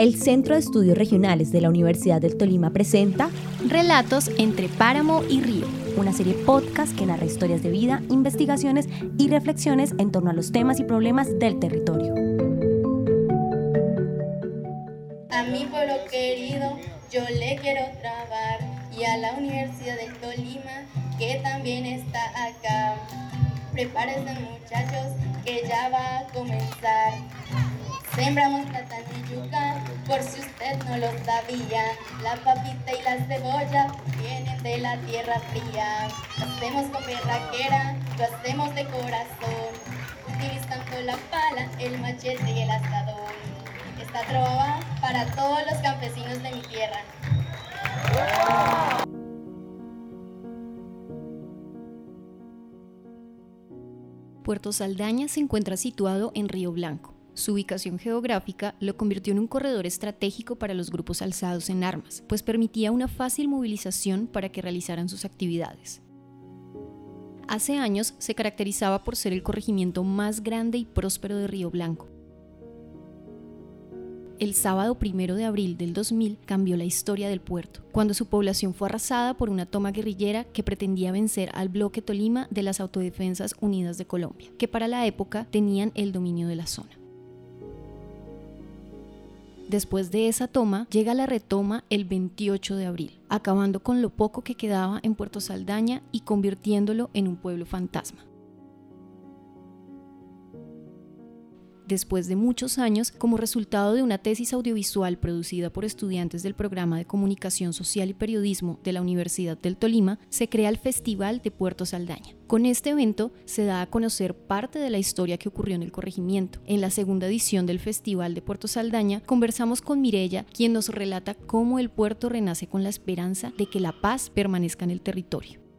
el Centro de Estudios Regionales de la Universidad del Tolima presenta Relatos entre Páramo y Río, una serie podcast que narra historias de vida, investigaciones y reflexiones en torno a los temas y problemas del territorio. A mi pueblo querido yo le quiero trabar y a la Universidad del Tolima que también está acá. Prepárense muchachos que ya va a comenzar. Sembramos plátano y yuca, por si usted no lo sabía. La papita y la cebolla vienen de la tierra fría. Lo hacemos con berraquera, lo hacemos de corazón, utilizando la pala, el machete y el asadón. Esta trova para todos los campesinos de mi tierra. Puerto Saldaña se encuentra situado en Río Blanco su ubicación geográfica lo convirtió en un corredor estratégico para los grupos alzados en armas, pues permitía una fácil movilización para que realizaran sus actividades. Hace años se caracterizaba por ser el corregimiento más grande y próspero de Río Blanco. El sábado primero de abril del 2000 cambió la historia del puerto, cuando su población fue arrasada por una toma guerrillera que pretendía vencer al bloque Tolima de las Autodefensas Unidas de Colombia, que para la época tenían el dominio de la zona. Después de esa toma, llega la retoma el 28 de abril, acabando con lo poco que quedaba en Puerto Saldaña y convirtiéndolo en un pueblo fantasma. Después de muchos años, como resultado de una tesis audiovisual producida por estudiantes del programa de Comunicación Social y Periodismo de la Universidad del Tolima, se crea el Festival de Puerto Saldaña. Con este evento se da a conocer parte de la historia que ocurrió en el corregimiento. En la segunda edición del Festival de Puerto Saldaña conversamos con Mirella, quien nos relata cómo el puerto renace con la esperanza de que la paz permanezca en el territorio.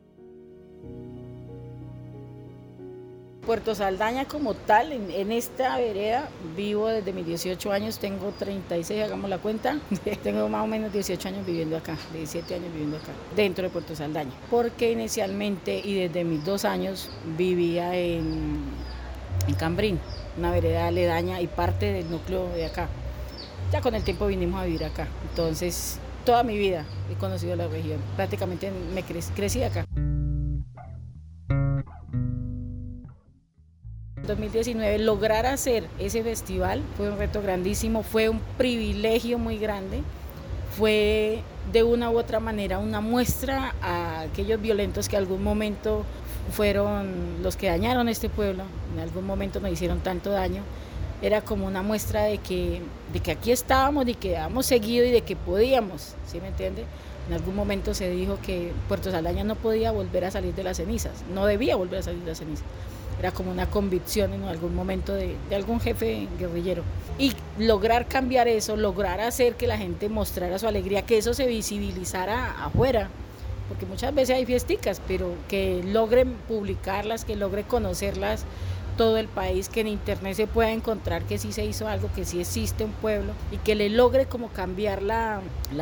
Puerto Saldaña como tal, en, esta vereda, vivo desde mis 18 años, tengo 36, hagamos la cuenta, tengo más o menos 18 años viviendo acá, 17 años viviendo acá, dentro de Puerto Saldaña, porque inicialmente y desde mis dos años vivía en, en Cambrín, una vereda aledaña y parte del núcleo de acá. Ya con el tiempo vinimos a vivir acá, entonces toda mi vida he conocido la región, prácticamente me crecí acá. 2019 lograr hacer ese festival fue un reto grandísimo, fue un privilegio muy grande, fue de una u otra manera una muestra a aquellos violentos que algún momento fueron los que dañaron este pueblo, en algún momento nos hicieron tanto daño, era como una muestra de que, de que aquí estábamos, y que habíamos seguido y de que podíamos, ¿sí me entiende? En algún momento se dijo que Puerto Saldaña no podía volver a salir de las cenizas, no debía volver a salir de las cenizas era como una convicción en algún momento de, algún jefe guerrillero. Y lograr cambiar eso, lograr hacer que la gente mostrara su alegría, que eso se visibilizara afuera, porque muchas veces hay fiesticas, pero que logren publicarlas, que logre conocerlas todo el país, que en internet se pueda encontrar que sí se hizo algo, que sí existe un pueblo y que le logre como cambiar la,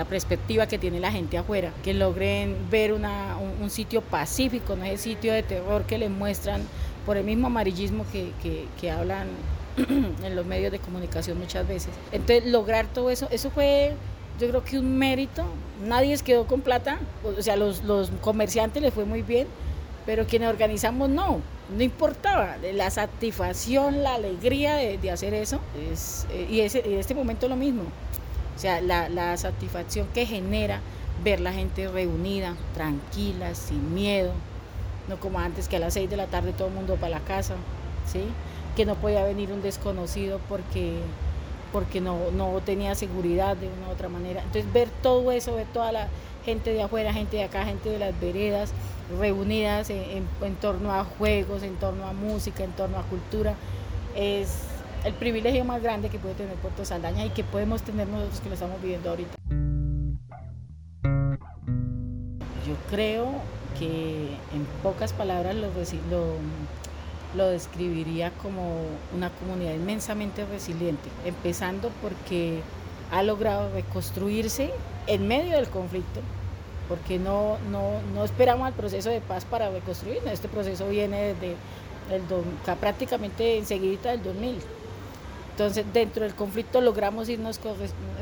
perspectiva que tiene la gente afuera, que logren ver una, un, un, sitio pacífico, no es el sitio de terror que le muestran por el mismo amarillismo que, hablan en los medios de comunicación muchas veces. Entonces, lograr todo eso, eso fue yo creo que un mérito, nadie se quedó con plata, o sea, los, los comerciantes les fue muy bien, pero quienes organizamos no, no importaba, la satisfacción, la alegría de, hacer eso, es, eh, y, en este momento lo mismo, o sea, la, la satisfacción que genera ver la gente reunida, tranquila, sin miedo, no como antes que a las 6 de la tarde todo el mundo para la casa, ¿sí? que no podía venir un desconocido porque, porque no, tenía seguridad de una u otra manera. Entonces ver todo eso, ver toda la gente de afuera, gente de acá, gente de las veredas, reunidas en, torno a juegos, en torno a música, en torno a cultura, es el privilegio más grande que puede tener Puerto Saldaña y que podemos tener nosotros que lo estamos viviendo ahorita. Yo creo que en pocas palabras lo, lo, describiría como una comunidad inmensamente resiliente, empezando porque ha logrado reconstruirse en medio del conflicto, porque no, no, esperamos al proceso de paz para reconstruir, este proceso viene desde el, prácticamente enseguida del 2000. Entonces, dentro del conflicto logramos irnos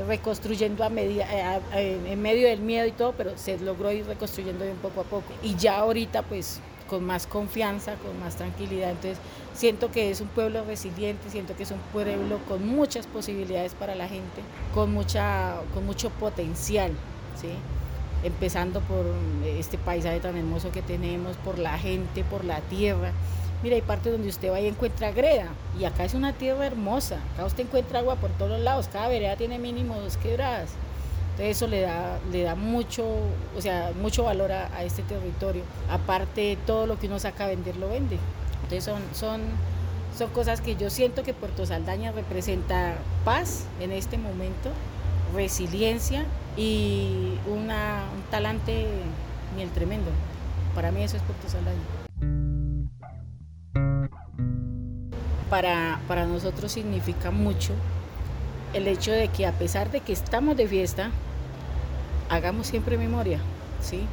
reconstruyendo a media, eh, en medio del miedo y todo, pero se logró ir reconstruyendo bien poco a poco. Y ya ahorita, pues, con más confianza, con más tranquilidad. Entonces, siento que es un pueblo resiliente, siento que es un pueblo con muchas posibilidades para la gente, con, mucha, con mucho potencial, ¿sí? empezando por este paisaje tan hermoso que tenemos, por la gente, por la tierra. Mira, hay partes donde usted va y encuentra greda, y acá es una tierra hermosa, acá usted encuentra agua por todos lados, cada vereda tiene mínimo dos quebradas. Entonces eso le da, le da mucho, o sea, mucho valor a, este territorio. Aparte, todo lo que uno saca a vender lo vende. Entonces son, son, son cosas que yo siento que Puerto Saldaña representa paz en este momento, resiliencia y una, un talante el tremendo. Para mí eso es Puerto Saldaña. Para, para nosotros significa mucho el hecho de que a pesar de que estamos de fiesta, hagamos siempre memoria, ¿sí?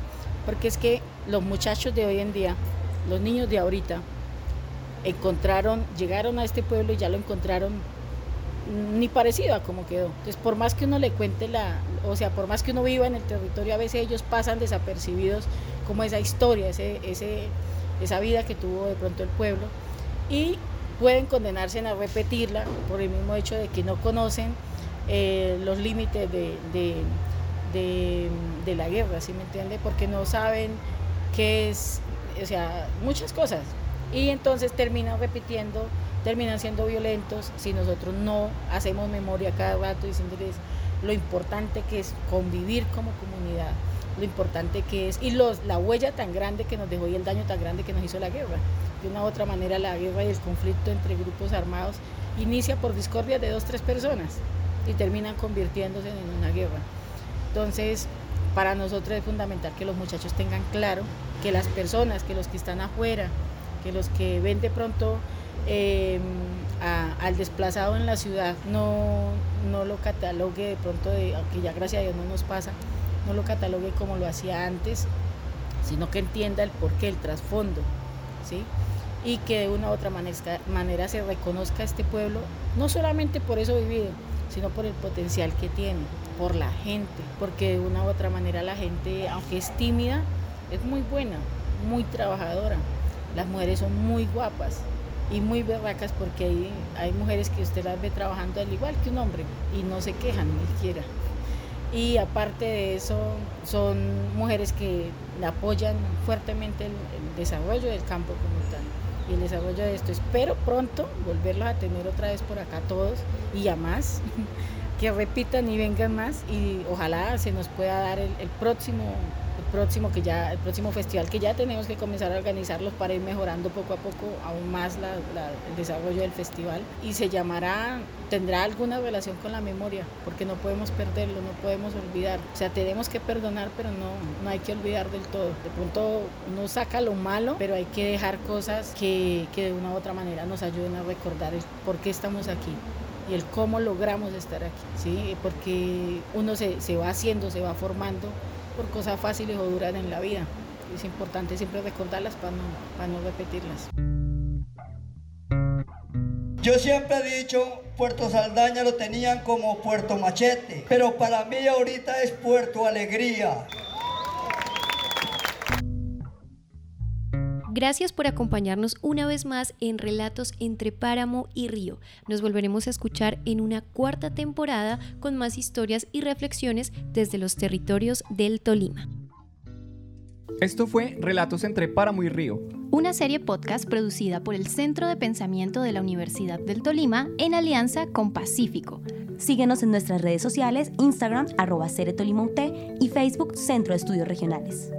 Porque es que los muchachos de hoy en día, los niños de ahorita, encontraron, llegaron a este pueblo y ya lo encontraron ni parecido a como quedó. Entonces, por más que uno le cuente la, o sea, por más que uno viva en el territorio, a veces ellos pasan desapercibidos como esa historia, ese, ese, esa vida que tuvo de pronto el pueblo y pueden condenarse a repetirla por el mismo hecho de que no conocen eh, los límites de, de, de, la guerra, ¿sí me entiende? Porque no saben qué es, o sea, muchas cosas. Y entonces terminan repitiendo terminan siendo violentos si nosotros no hacemos memoria cada rato diciéndoles lo importante que es convivir como comunidad, lo importante que es y los, la huella tan grande que nos dejó y el daño tan grande que nos hizo la guerra. De una u otra manera la guerra y el conflicto entre grupos armados inicia por discordia de dos, tres personas y terminan convirtiéndose en una guerra. Entonces, para nosotros es fundamental que los muchachos tengan claro que las personas, que los que están afuera, que los que ven de pronto Em, al desplazado en la ciudad no, no lo catalogue de pronto, aunque ya gracias a Dios no nos pasa, no lo catalogue como lo hacía antes, sino que entienda el porqué, el trasfondo, ¿sí? y que de una u otra manera, manera se reconozca este pueblo, no solamente por eso vivido, sino por el potencial que tiene, por la gente, porque de una u otra manera la gente, aunque es tímida, es muy buena, muy trabajadora. Las mujeres son muy guapas, y muy berracas porque hay, hay mujeres que usted las ve trabajando al igual que un hombre y no se quejan ni siquiera. Y aparte de eso, son mujeres que apoyan fuertemente el, desarrollo del campo como tal y el desarrollo de esto. Espero pronto volverlos a tener otra vez por acá todos y a más, que repitan y vengan más y ojalá se nos pueda dar el, próximo próximo que ya el próximo festival que ya tenemos que comenzar a organizarlos para ir mejorando poco a poco aún más el desarrollo del festival. Y se llamará tendrá alguna relación con la memoria porque no podemos perderlo no podemos olvidar. O sea tenemos que perdonar pero no no hay que olvidar del todo. De pronto no saca lo malo pero hay que dejar cosas que, que de una u otra manera nos ayuden a recordar por qué estamos aquí y el cómo logramos estar aquí, ¿sí? porque uno se, se va haciendo, se va formando por cosas fáciles o duras en la vida. Es importante siempre recordarlas para no, para no repetirlas. Yo siempre he dicho, Puerto Saldaña lo tenían como Puerto Machete, pero para mí ahorita es Puerto Alegría. Gracias por acompañarnos una vez más en Relatos entre Páramo y Río. Nos volveremos a escuchar en una cuarta temporada con más historias y reflexiones desde los territorios del Tolima. Esto fue Relatos entre Páramo y Río. Una serie podcast producida por el Centro de Pensamiento de la Universidad del Tolima en alianza con Pacífico. Síguenos en nuestras redes sociales, Instagram, arroba y Facebook, Centro de Estudios Regionales.